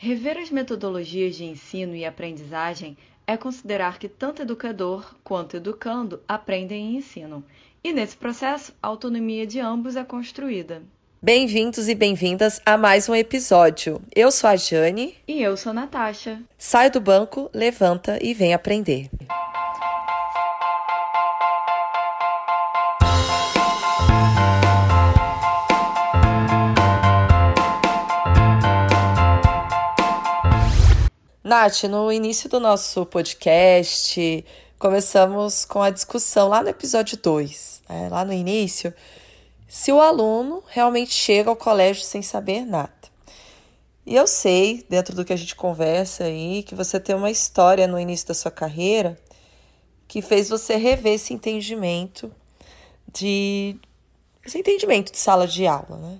Rever as metodologias de ensino e aprendizagem é considerar que tanto educador quanto educando aprendem e ensinam. E nesse processo, a autonomia de ambos é construída. Bem-vindos e bem-vindas a mais um episódio. Eu sou a Jane. E eu sou a Natasha. Sai do banco, levanta e vem aprender. Nath, no início do nosso podcast, começamos com a discussão lá no episódio 2, né, lá no início, se o aluno realmente chega ao colégio sem saber nada. E eu sei, dentro do que a gente conversa aí, que você tem uma história no início da sua carreira que fez você rever esse entendimento de esse entendimento de sala de aula, né?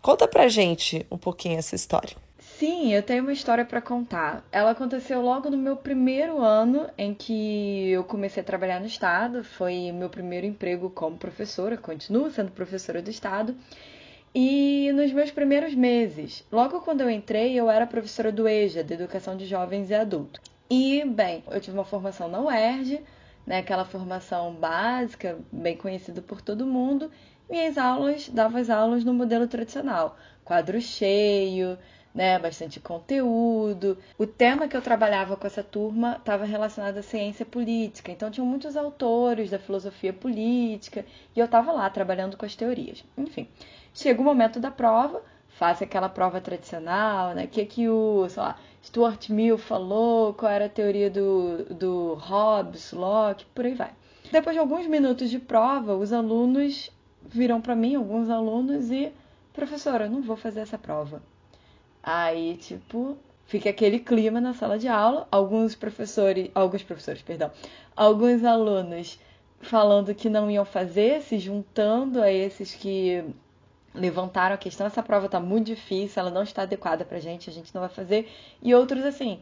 Conta pra gente um pouquinho essa história. Sim, eu tenho uma história para contar. Ela aconteceu logo no meu primeiro ano em que eu comecei a trabalhar no Estado. Foi meu primeiro emprego como professora, continuo sendo professora do Estado. E nos meus primeiros meses, logo quando eu entrei, eu era professora do EJA, de Educação de Jovens e Adultos. E, bem, eu tive uma formação na UERJ, né, aquela formação básica, bem conhecida por todo mundo. Minhas aulas, dava as aulas no modelo tradicional, quadro cheio, né, bastante conteúdo. O tema que eu trabalhava com essa turma estava relacionado à ciência política, então tinham muitos autores da filosofia política e eu estava lá trabalhando com as teorias. Enfim, chega o momento da prova, faço aquela prova tradicional, né, que que o, sei lá, Stuart Mill falou, qual era a teoria do, do Hobbes, Locke, por aí vai. Depois de alguns minutos de prova, os alunos viram para mim, alguns alunos, e professora, não vou fazer essa prova. Aí, tipo, fica aquele clima na sala de aula, alguns professores, alguns professores, perdão, alguns alunos falando que não iam fazer, se juntando a esses que levantaram a questão, essa prova tá muito difícil, ela não está adequada pra gente, a gente não vai fazer, e outros assim,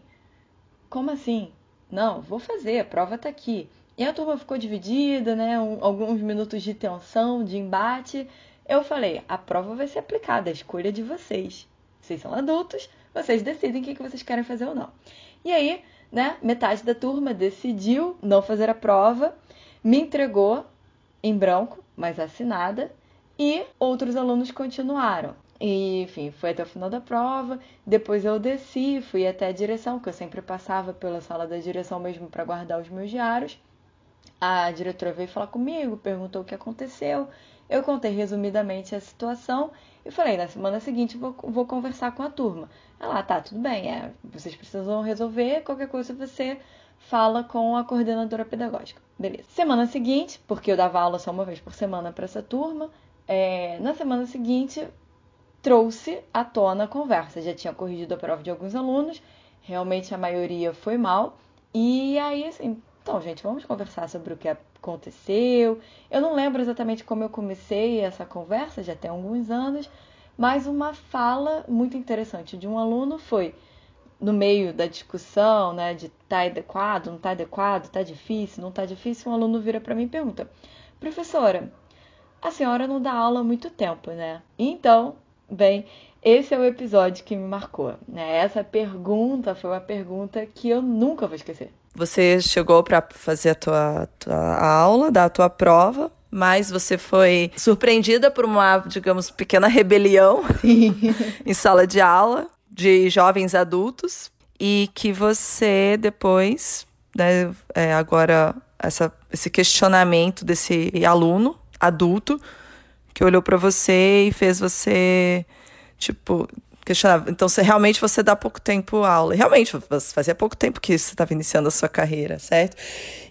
como assim? Não, vou fazer, a prova tá aqui. E a turma ficou dividida, né? Um, alguns minutos de tensão, de embate. Eu falei, a prova vai ser aplicada, a escolha é de vocês. Vocês são adultos, vocês decidem o que vocês querem fazer ou não. E aí, né, metade da turma decidiu não fazer a prova, me entregou em branco, mas assinada, e outros alunos continuaram. E, enfim, foi até o final da prova. Depois eu desci, fui até a direção, que eu sempre passava pela sala da direção mesmo para guardar os meus diários. A diretora veio falar comigo, perguntou o que aconteceu. Eu contei resumidamente a situação e falei, na semana seguinte vou, vou conversar com a turma. Ela, tá, tudo bem, é, vocês precisam resolver, qualquer coisa você fala com a coordenadora pedagógica. Beleza. Semana seguinte, porque eu dava aula só uma vez por semana para essa turma, é, na semana seguinte trouxe à tona a conversa. Já tinha corrigido a prova de alguns alunos, realmente a maioria foi mal. E aí, assim, então, gente, vamos conversar sobre o que aconteceu. Eu não lembro exatamente como eu comecei essa conversa, já tem alguns anos, mas uma fala muito interessante de um aluno foi no meio da discussão, né, de tá adequado, não tá adequado, tá difícil, não tá difícil, um aluno vira para mim e pergunta: "Professora, a senhora não dá aula há muito tempo, né?" Então, bem, esse é o episódio que me marcou, né? Essa pergunta foi uma pergunta que eu nunca vou esquecer. Você chegou para fazer a tua, tua aula, dar a tua prova, mas você foi surpreendida por uma, digamos, pequena rebelião em sala de aula de jovens adultos e que você depois, né, é, agora essa, esse questionamento desse aluno adulto que olhou para você e fez você tipo questionava. Então, você realmente você dá pouco tempo aula. Realmente, fazia pouco tempo que você estava iniciando a sua carreira, certo?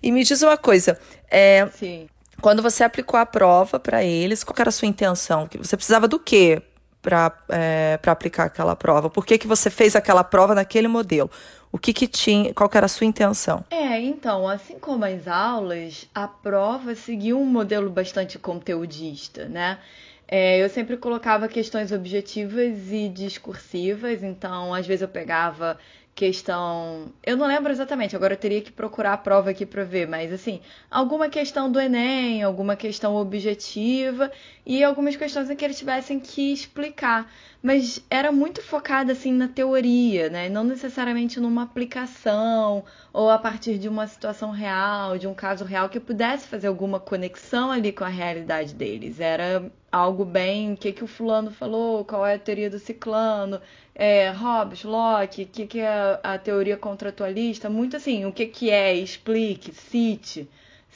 E me diz uma coisa. É, Sim. Quando você aplicou a prova para eles, qual era a sua intenção? Você precisava do quê para é, aplicar aquela prova? Por que, que você fez aquela prova naquele modelo? O que, que tinha, qual que era a sua intenção? É, então, assim como as aulas, a prova seguiu um modelo bastante conteudista, né? É, eu sempre colocava questões objetivas e discursivas, então às vezes eu pegava questão. Eu não lembro exatamente, agora eu teria que procurar a prova aqui para ver, mas assim, alguma questão do Enem, alguma questão objetiva e algumas questões em que eles tivessem que explicar. Mas era muito focada assim na teoria, né? Não necessariamente numa aplicação ou a partir de uma situação real, de um caso real que pudesse fazer alguma conexão ali com a realidade deles. Era algo bem, o que, que o fulano falou, qual é a teoria do ciclano, é, Hobbes, Locke, o que, que é a teoria contratualista, muito assim, o que, que é, explique, cite,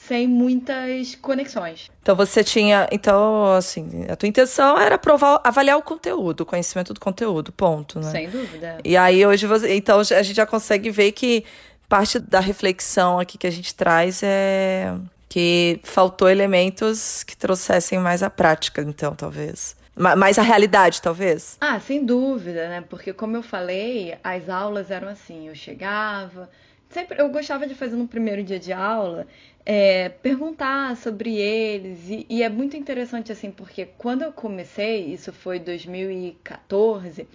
sem muitas conexões. Então você tinha, então assim, a tua intenção era provar, avaliar o conteúdo, o conhecimento do conteúdo, ponto, né? Sem dúvida. E aí hoje você, então a gente já consegue ver que parte da reflexão aqui que a gente traz é que faltou elementos que trouxessem mais a prática, então, talvez. Mais a realidade, talvez? Ah, sem dúvida, né? Porque, como eu falei, as aulas eram assim: eu chegava. Sempre, eu gostava de fazer no primeiro dia de aula é, perguntar sobre eles e, e, é muito interessante assim porque quando eu comecei isso foi 2014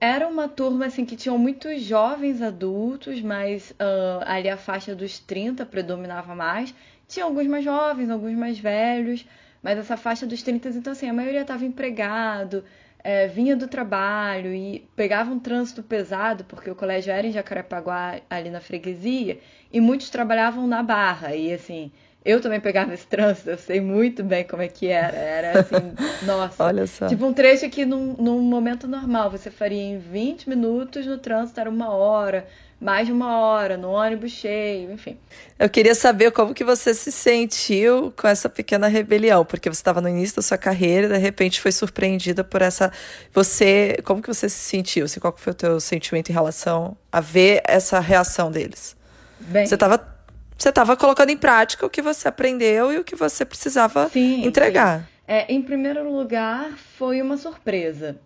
era uma turma assim que tinham muitos jovens adultos mas uh, ali a faixa dos 30 predominava mais. Tinha alguns mais jovens, alguns mais velhos, mas essa faixa dos 30, então assim, a maioria estava empregado, é, vinha do trabalho e pegava um trânsito pesado, porque o colégio era em Jacarepaguá, ali na freguesia, e muitos trabalhavam na Barra, e assim, eu também pegava esse trânsito, eu sei muito bem como é que era. Era assim, nossa. Olha só. Tipo um trecho que num, num momento normal você faria em 20 minutos, no trânsito era uma hora mais de uma hora no ônibus cheio, enfim. Eu queria saber como que você se sentiu com essa pequena rebelião, porque você estava no início da sua carreira e de repente foi surpreendida por essa você, como que você se sentiu? Assim, qual foi o teu sentimento em relação a ver essa reação deles? Bem, você estava você estava colocando em prática o que você aprendeu e o que você precisava sim, entregar. Sim. É, em primeiro lugar, foi uma surpresa.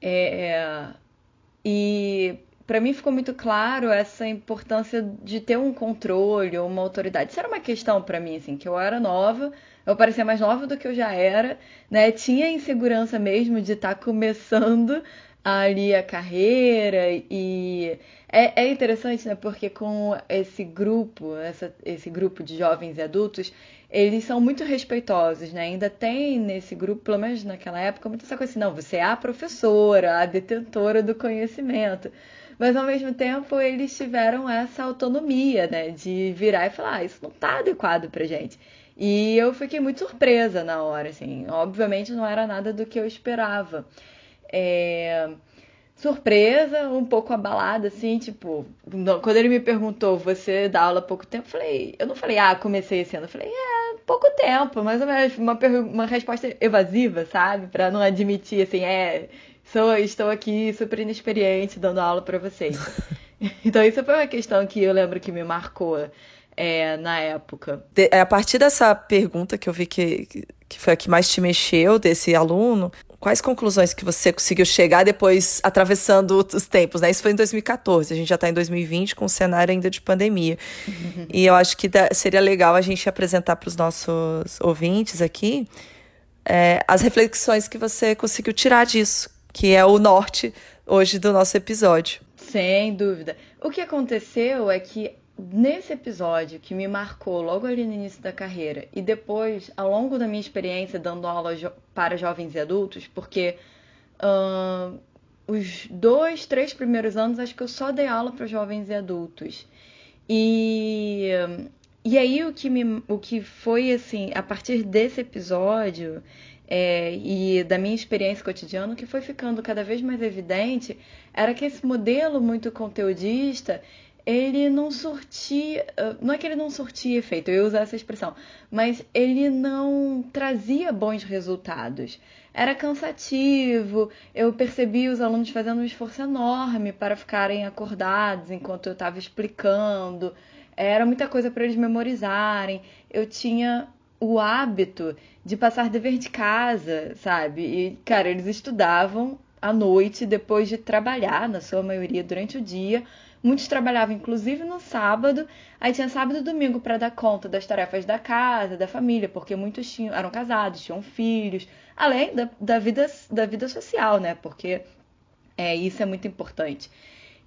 É, e para mim ficou muito claro essa importância de ter um controle ou uma autoridade. Isso era uma questão para mim, assim, que eu era nova, eu parecia mais nova do que eu já era, né? Tinha insegurança mesmo de estar tá começando ali a carreira e é, é, interessante, né? Porque com esse grupo, essa, esse grupo de jovens e adultos, eles são muito respeitosos, né? Ainda tem nesse grupo, pelo menos naquela época, muita essa coisa assim, não, você é a professora, a detentora do conhecimento. Mas ao mesmo tempo eles tiveram essa autonomia, né? De virar e falar, ah, isso não tá adequado pra gente. E eu fiquei muito surpresa na hora, assim. Obviamente não era nada do que eu esperava. É... Surpresa, um pouco abalada, assim, tipo, quando ele me perguntou, você dá aula há pouco tempo, eu falei, eu não falei, ah, comecei esse ano, eu falei, é, pouco tempo, mais ou menos, uma, uma resposta evasiva, sabe? Pra não admitir, assim, é, sou, estou aqui super inexperiente dando aula para vocês. então, isso foi uma questão que eu lembro que me marcou é, na época. De, é, a partir dessa pergunta que eu vi que, que foi a que mais te mexeu desse aluno, quais conclusões que você conseguiu chegar depois atravessando os tempos, né? Isso foi em 2014, a gente já está em 2020 com o cenário ainda de pandemia. Uhum. E eu acho que seria legal a gente apresentar para os nossos ouvintes aqui é, as reflexões que você conseguiu tirar disso que é o norte hoje do nosso episódio. Sem dúvida. O que aconteceu é que nesse episódio que me marcou logo ali no início da carreira e depois ao longo da minha experiência dando aula jo para jovens e adultos, porque uh, os dois, três primeiros anos acho que eu só dei aula para jovens e adultos. E, e aí o que, me, o que foi assim, a partir desse episódio, é, e da minha experiência cotidiana, o que foi ficando cada vez mais evidente era que esse modelo muito conteudista ele não surtia, não é que ele não surtia efeito, eu ia usar essa expressão, mas ele não trazia bons resultados. Era cansativo, eu percebi os alunos fazendo um esforço enorme para ficarem acordados enquanto eu estava explicando, era muita coisa para eles memorizarem. Eu tinha o hábito de passar dever de casa, sabe? E, cara, eles estudavam à noite depois de trabalhar, na sua maioria, durante o dia. Muitos trabalhavam, inclusive, no sábado. Aí tinha sábado e domingo para dar conta das tarefas da casa, da família, porque muitos tinham, eram casados, tinham filhos, além da, da, vida, da vida social, né? Porque é, isso é muito importante.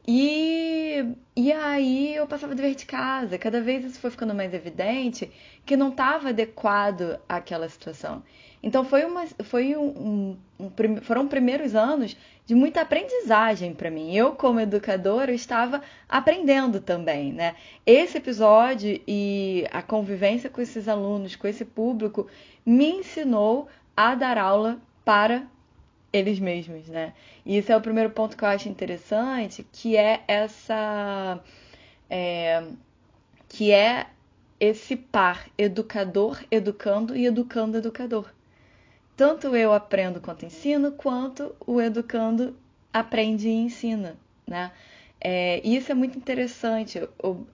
E, e aí eu passava dever de casa. Cada vez isso foi ficando mais evidente que não estava adequado àquela situação. Então foi uma, foi um, um, um, foram primeiros anos de muita aprendizagem para mim. Eu, como educadora, estava aprendendo também, né? Esse episódio e a convivência com esses alunos, com esse público, me ensinou a dar aula para eles mesmos, né? E esse é o primeiro ponto que eu acho interessante, que é essa. É, que é esse par educador educando e educando educador. Tanto eu aprendo quanto ensino, quanto o educando aprende e ensina, né? É, isso é muito interessante.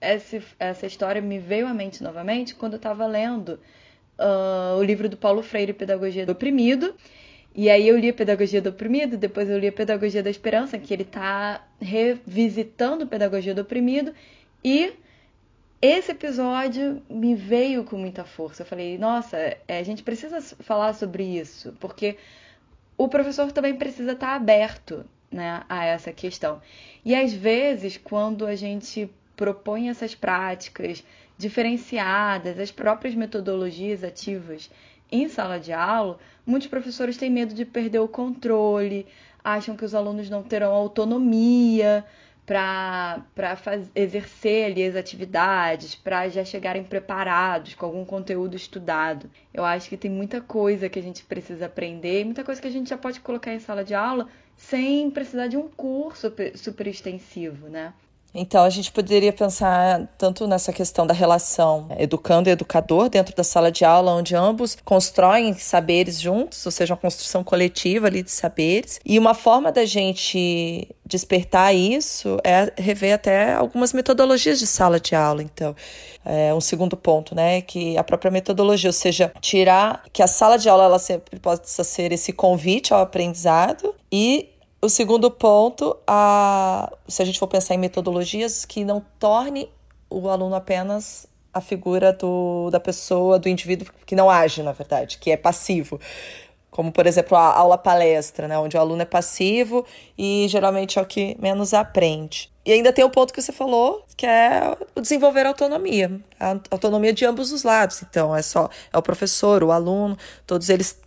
essa, essa história me veio à mente novamente quando eu estava lendo uh, o livro do Paulo Freire, Pedagogia do Oprimido, e aí eu li a Pedagogia do Oprimido, depois eu li a Pedagogia da Esperança, que ele está revisitando Pedagogia do Oprimido, e esse episódio me veio com muita força. Eu falei, nossa, é, a gente precisa falar sobre isso, porque o professor também precisa estar tá aberto né, a essa questão. E às vezes, quando a gente propõe essas práticas diferenciadas, as próprias metodologias ativas em sala de aula, muitos professores têm medo de perder o controle, acham que os alunos não terão autonomia para exercer ali as atividades, para já chegarem preparados com algum conteúdo estudado. Eu acho que tem muita coisa que a gente precisa aprender, muita coisa que a gente já pode colocar em sala de aula sem precisar de um curso super extensivo, né? Então, a gente poderia pensar tanto nessa questão da relação educando e educador dentro da sala de aula, onde ambos constroem saberes juntos, ou seja, uma construção coletiva ali de saberes. E uma forma da gente despertar isso é rever até algumas metodologias de sala de aula. Então, é um segundo ponto, né, que a própria metodologia, ou seja, tirar que a sala de aula ela sempre possa ser esse convite ao aprendizado e o segundo ponto, a, se a gente for pensar em metodologias que não torne o aluno apenas a figura do, da pessoa, do indivíduo que não age, na verdade, que é passivo. Como, por exemplo, a aula palestra, né, onde o aluno é passivo e geralmente é o que menos aprende. E ainda tem o ponto que você falou, que é o desenvolver a autonomia, a autonomia de ambos os lados. Então, é só é o professor, o aluno, todos eles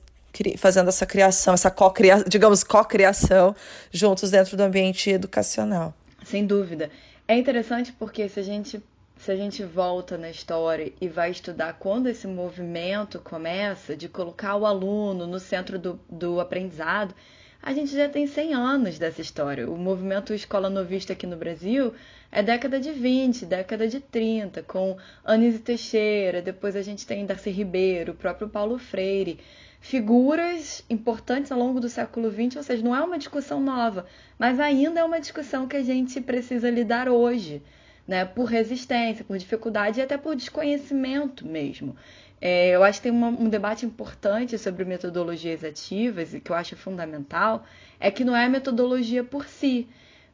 fazendo essa criação, essa co-criação, digamos, co-criação juntos dentro do ambiente educacional. Sem dúvida. É interessante porque se a gente se a gente volta na história e vai estudar quando esse movimento começa de colocar o aluno no centro do, do aprendizado, a gente já tem 100 anos dessa história. O movimento Escola Novista aqui no Brasil é década de 20, década de 30, com Anísio Teixeira, depois a gente tem Darcy Ribeiro, o próprio Paulo Freire figuras importantes ao longo do século XX, ou seja, não é uma discussão nova, mas ainda é uma discussão que a gente precisa lidar hoje, né? Por resistência, por dificuldade e até por desconhecimento mesmo. É, eu acho que tem uma, um debate importante sobre metodologias ativas e que eu acho fundamental, é que não é a metodologia por si,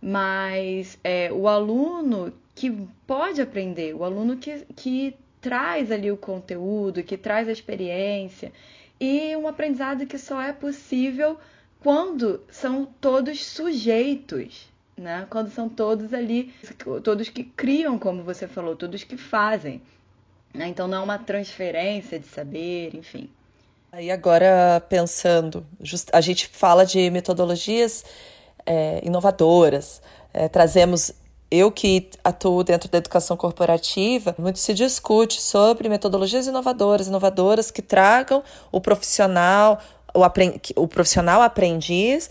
mas é, o aluno que pode aprender, o aluno que, que traz ali o conteúdo, que traz a experiência e um aprendizado que só é possível quando são todos sujeitos, né? Quando são todos ali, todos que criam, como você falou, todos que fazem. Né? Então não é uma transferência de saber, enfim. E agora pensando, a gente fala de metodologias é, inovadoras, é, trazemos eu que atuo dentro da educação corporativa, muito se discute sobre metodologias inovadoras, inovadoras que tragam o profissional, o, o profissional aprendiz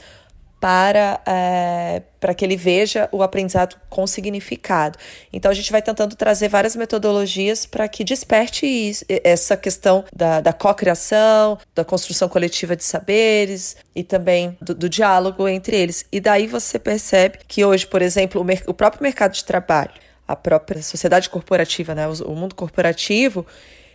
para, é, para que ele veja o aprendizado com significado. Então, a gente vai tentando trazer várias metodologias para que desperte isso, essa questão da, da cocriação, da construção coletiva de saberes e também do, do, diálogo entre eles. E daí você percebe que hoje, por exemplo, o, o próprio mercado de trabalho, a própria sociedade corporativa, né, o, o mundo corporativo,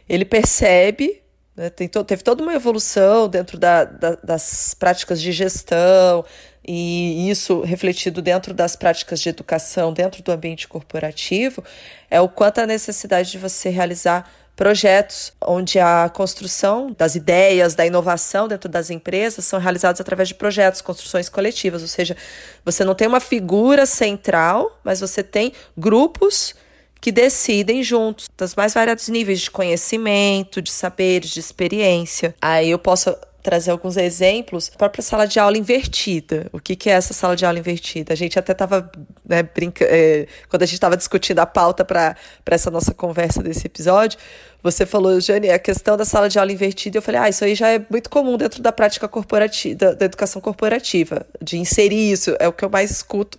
ele percebe né, teve toda uma evolução dentro da, da, das práticas de gestão, e isso refletido dentro das práticas de educação, dentro do ambiente corporativo, é o quanto a necessidade de você realizar projetos onde a construção das ideias, da inovação dentro das empresas são realizados através de projetos, construções coletivas, ou seja, você não tem uma figura central, mas você tem grupos que decidem juntos, dos mais variados níveis de conhecimento, de saberes, de experiência. Aí eu posso trazer alguns exemplos. A própria sala de aula invertida. O que, que é essa sala de aula invertida? A gente até estava né, brincando, é, quando a gente estava discutindo a pauta para essa nossa conversa desse episódio, você falou, Jane, a questão da sala de aula invertida, eu falei, ah, isso aí já é muito comum dentro da prática corporativa, da, da educação corporativa, de inserir isso, é o que eu mais escuto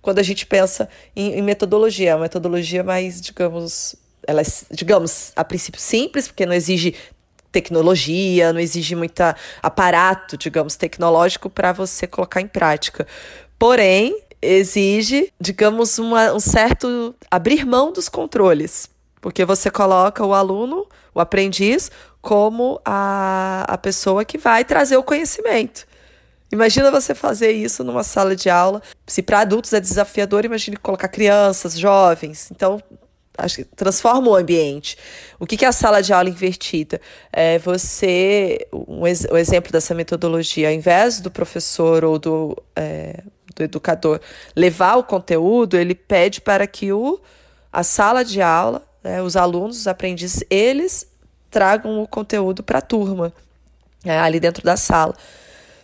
quando a gente pensa em, em metodologia. É uma metodologia mais, digamos, ela é, digamos, a princípio simples, porque não exige tecnologia, não exige muito aparato, digamos, tecnológico para você colocar em prática. Porém, exige, digamos, uma, um certo abrir mão dos controles, porque você coloca o aluno, o aprendiz, como a, a pessoa que vai trazer o conhecimento. Imagina você fazer isso numa sala de aula. Se para adultos é desafiador, imagine colocar crianças, jovens. Então, acho que transforma o ambiente. O que, é a sala de aula invertida? É você, um, ex, o exemplo dessa metodologia, ao invés do professor ou do, é, do educador levar o conteúdo, ele pede para que o, a sala de aula, né, os alunos, os aprendizes, eles tragam o conteúdo para a turma, é, ali dentro da sala.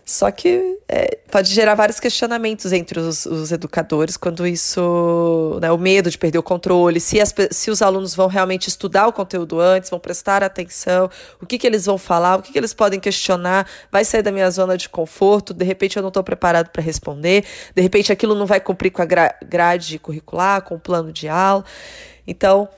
Só que é, pode gerar vários questionamentos entre os, os educadores quando isso. Né, o medo de perder o controle, se, as, se os alunos vão realmente estudar o conteúdo antes, vão prestar atenção, o que, que eles vão falar, o que, que eles podem questionar, vai sair da minha zona de conforto, de repente eu não estou preparado para responder, de repente aquilo não vai cumprir com a grade curricular, com o plano de aula. Então,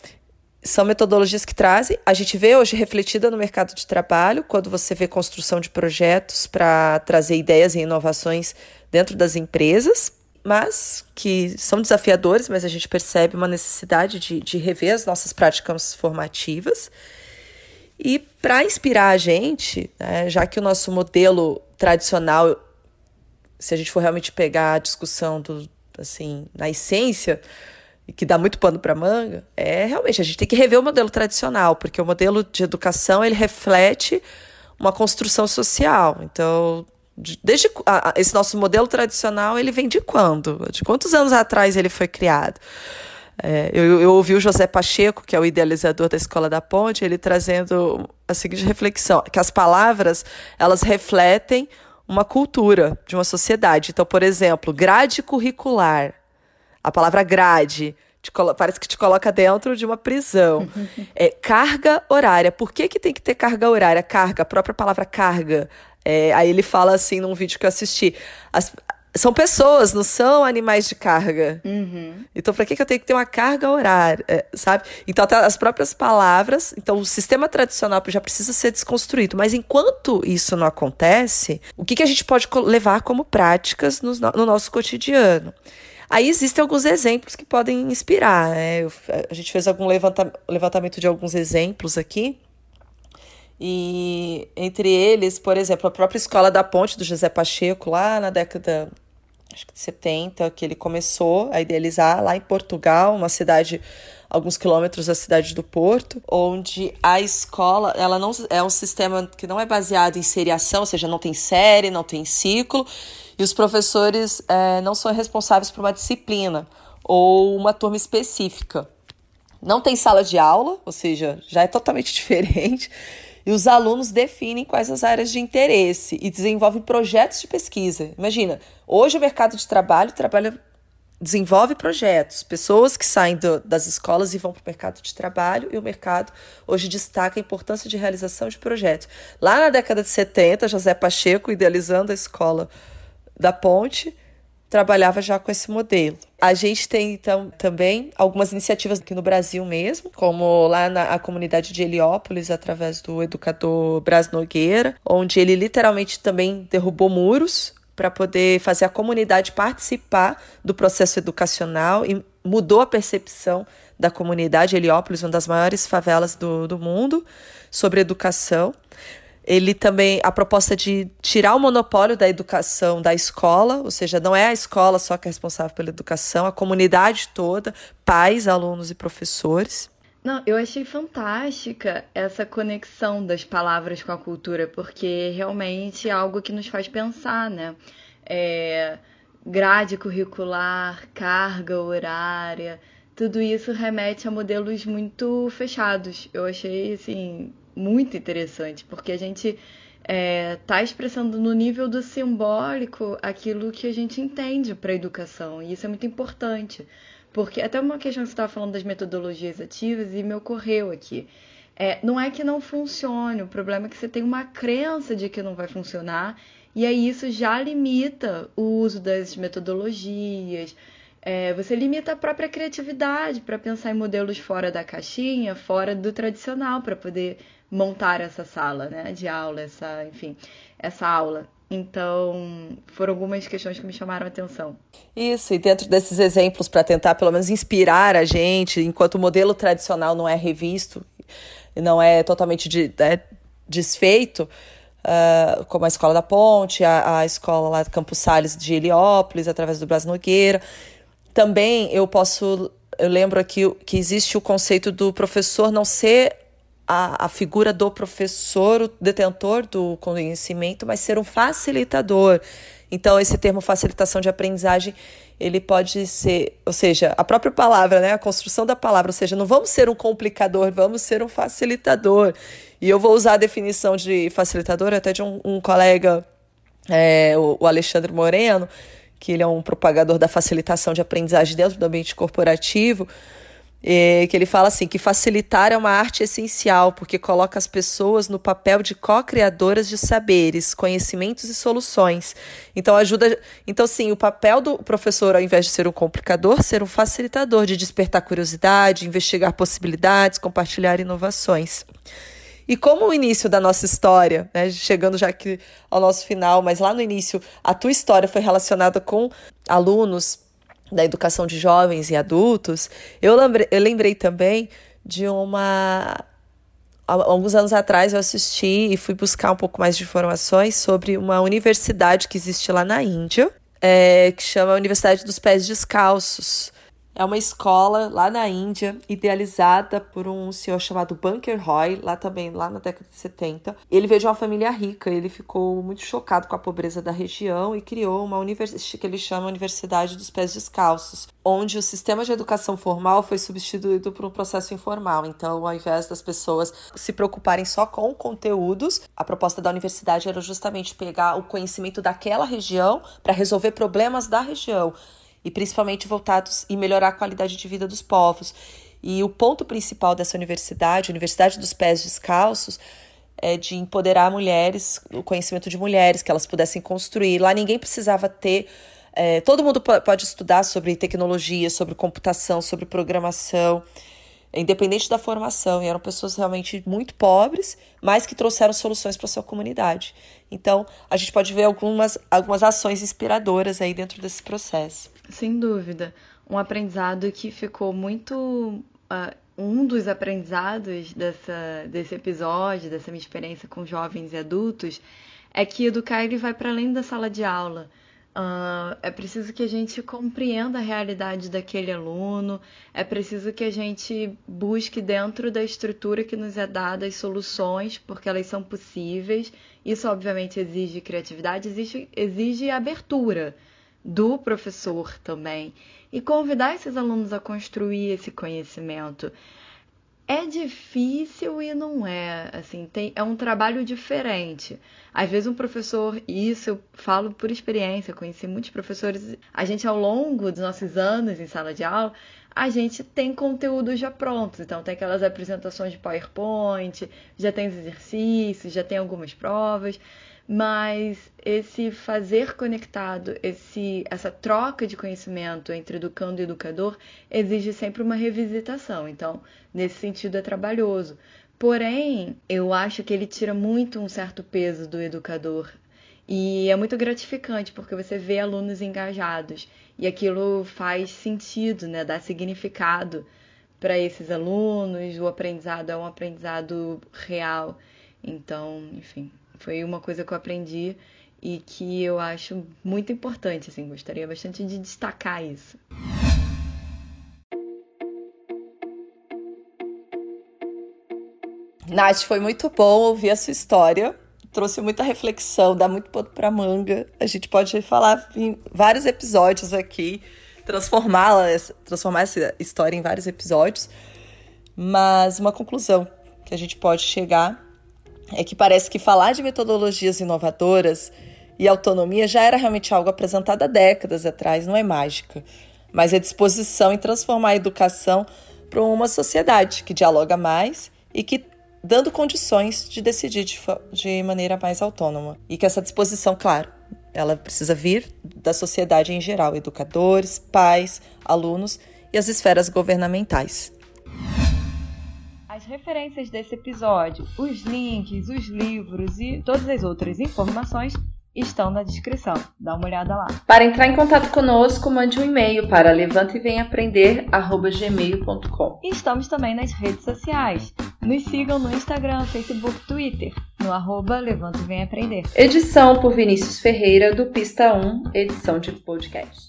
são metodologias que trazem, a gente vê hoje refletida no mercado de trabalho, quando você vê construção de projetos para trazer ideias e inovações dentro das empresas, mas que são desafiadores, mas a gente percebe uma necessidade de, de rever as nossas práticas formativas. E para inspirar a gente, né, já que o nosso modelo tradicional, se a gente for realmente pegar a discussão do, assim, na essência, e que dá muito pano para manga, é realmente a gente tem que rever o modelo tradicional, porque o modelo de educação ele reflete uma construção social. Então, desde a, esse nosso modelo tradicional, ele vem de quando? De quantos anos atrás ele foi criado? É, eu, eu, ouvi o José Pacheco, que é o idealizador da Escola da Ponte, ele trazendo a seguinte reflexão, que as palavras, elas refletem uma cultura de uma sociedade. Então, por exemplo, grade curricular a palavra grade parece que te coloca dentro de uma prisão. É, carga horária. Por que, que tem que ter carga horária? Carga, a própria palavra carga. É, aí ele fala assim num vídeo que eu assisti. As, são pessoas, não são animais de carga. Uhum. Então, para que, que eu tenho que ter uma carga horária, é, sabe? Então, até as próprias palavras. Então, o sistema tradicional já precisa ser desconstruído. Mas enquanto isso não acontece, o que, que a gente pode levar como práticas no, no nosso cotidiano? Aí existem alguns exemplos que podem inspirar. Né? Eu, a gente fez algum levanta, levantamento de alguns exemplos aqui. E entre eles, por exemplo, a própria Escola da Ponte do José Pacheco, lá na década acho que de 70, que ele começou a idealizar lá em Portugal, uma cidade alguns quilômetros da cidade do Porto, onde a escola, ela não é um sistema que não é baseado em seriação, ou seja, não tem série, não tem ciclo, e os professores é, não são responsáveis por uma disciplina ou uma turma específica. Não tem sala de aula, ou seja, já é totalmente diferente. E os alunos definem quais as áreas de interesse e desenvolvem projetos de pesquisa. Imagina, hoje o mercado de trabalho trabalha, desenvolve projetos, pessoas que saem do, das escolas e vão para o mercado de trabalho, e o mercado hoje destaca a importância de realização de projetos. Lá na década de 70, José Pacheco, idealizando a escola da ponte trabalhava já com esse modelo. A gente tem então também algumas iniciativas aqui no Brasil mesmo, como lá na comunidade de Heliópolis, através do educador Bras Nogueira, onde ele literalmente também derrubou muros para poder fazer a comunidade participar do processo educacional e mudou a percepção da comunidade Heliópolis, uma das maiores favelas do, do mundo, sobre educação. Ele também a proposta de tirar o monopólio da educação da escola, ou seja, não é a escola só que é responsável pela educação, a comunidade toda, pais, alunos e professores. Não, eu achei fantástica essa conexão das palavras com a cultura, porque realmente é algo que nos faz pensar, né? É, grade curricular, carga horária, tudo isso remete a modelos muito fechados. Eu achei, assim, muito interessante, porque a gente está é, tá expressando no nível do simbólico aquilo que a gente entende para a educação, e isso é muito importante, porque até uma questão que você estava falando das metodologias ativas e me ocorreu aqui. É, não é que não funcione, o problema é que você tem uma crença de que não vai funcionar, e aí isso já limita o uso das metodologias, é, você limita a própria criatividade para pensar em modelos fora da caixinha, fora do tradicional, para poder montar essa sala né, de aula, essa, enfim, essa aula. Então, foram algumas questões que me chamaram a atenção. Isso, e dentro desses exemplos, para tentar pelo menos inspirar a gente, enquanto o modelo tradicional não é revisto, não é totalmente de, é, desfeito, uh, como a Escola da Ponte, a, a escola lá Campos Salles de Heliópolis, através do Bras Nogueira. Também eu posso, eu lembro aqui que existe o conceito do professor não ser a, a figura do professor, o detentor do conhecimento, mas ser um facilitador. Então, esse termo facilitação de aprendizagem, ele pode ser, ou seja, a própria palavra, né? A construção da palavra, ou seja, não vamos ser um complicador, vamos ser um facilitador. E eu vou usar a definição de facilitador até de um, um colega, é, o, o Alexandre Moreno, que ele é um propagador da facilitação de aprendizagem dentro do ambiente corporativo, é, que ele fala assim que facilitar é uma arte essencial porque coloca as pessoas no papel de co-criadoras de saberes, conhecimentos e soluções. Então ajuda, então sim, o papel do professor ao invés de ser um complicador, ser um facilitador de despertar curiosidade, investigar possibilidades, compartilhar inovações. E como o início da nossa história, né, chegando já aqui ao nosso final, mas lá no início a tua história foi relacionada com alunos da educação de jovens e adultos, eu lembrei, eu lembrei também de uma. Alguns anos atrás eu assisti e fui buscar um pouco mais de informações sobre uma universidade que existe lá na Índia, é, que chama Universidade dos Pés Descalços. É uma escola lá na Índia, idealizada por um senhor chamado Bunker Roy, lá também, lá na década de 70. Ele veio de uma família rica, ele ficou muito chocado com a pobreza da região e criou uma universidade que ele chama Universidade dos Pés Descalços, onde o sistema de educação formal foi substituído por um processo informal. Então, ao invés das pessoas se preocuparem só com conteúdos, a proposta da universidade era justamente pegar o conhecimento daquela região para resolver problemas da região e principalmente voltados em melhorar a qualidade de vida dos povos. E o ponto principal dessa universidade, Universidade dos Pés Descalços, é de empoderar mulheres, o conhecimento de mulheres, que elas pudessem construir. Lá ninguém precisava ter. É, todo mundo pode estudar sobre tecnologia, sobre computação, sobre programação, independente da formação. E eram pessoas realmente muito pobres, mas que trouxeram soluções para sua comunidade. Então, a gente pode ver algumas, algumas ações inspiradoras aí dentro desse processo. Sem dúvida. Um aprendizado que ficou muito. Uh, um dos aprendizados dessa, desse episódio, dessa minha experiência com jovens e adultos, é que educar ele vai para além da sala de aula. Uh, é preciso que a gente compreenda a realidade daquele aluno, é preciso que a gente busque dentro da estrutura que nos é dada as soluções, porque elas são possíveis. Isso, obviamente, exige criatividade, exige, exige abertura do professor também e convidar esses alunos a construir esse conhecimento. É difícil e não é, assim, tem, é um trabalho diferente. Às vezes um professor, e isso eu falo por experiência, conheci muitos professores, a gente ao longo dos nossos anos em sala de aula, a gente tem conteúdo já pronto. Então tem aquelas apresentações de PowerPoint, já tem os exercícios, já tem algumas provas mas esse fazer conectado, esse, essa troca de conhecimento entre educando e educador exige sempre uma revisitação. Então, nesse sentido, é trabalhoso. Porém, eu acho que ele tira muito um certo peso do educador. E é muito gratificante porque você vê alunos engajados e aquilo faz sentido, né? dá significado para esses alunos, o aprendizado é um aprendizado real. Então, enfim, foi uma coisa que eu aprendi e que eu acho muito importante, assim, gostaria bastante de destacar isso. Nath, foi muito bom ouvir a sua história. Trouxe muita reflexão, dá muito ponto pra manga. A gente pode falar em vários episódios aqui, transformá-la, transformar essa história em vários episódios. Mas uma conclusão que a gente pode chegar é que parece que falar de metodologias inovadoras e autonomia já era realmente algo apresentado há décadas atrás, não é mágica, mas é disposição em transformar a educação para uma sociedade que dialoga mais e que dando condições de decidir de, de maneira mais autônoma. E que essa disposição, claro, ela precisa vir da sociedade em geral, educadores, pais, alunos e as esferas governamentais. As referências desse episódio, os links, os livros e todas as outras informações estão na descrição. Dá uma olhada lá. Para entrar em contato conosco, mande um e-mail para levanteevempaprender@gmail.com. E estamos também nas redes sociais. Nos sigam no Instagram, Facebook, Twitter, no arroba Levanta e Vem Aprender. Edição por Vinícius Ferreira, do Pista 1, edição de podcast.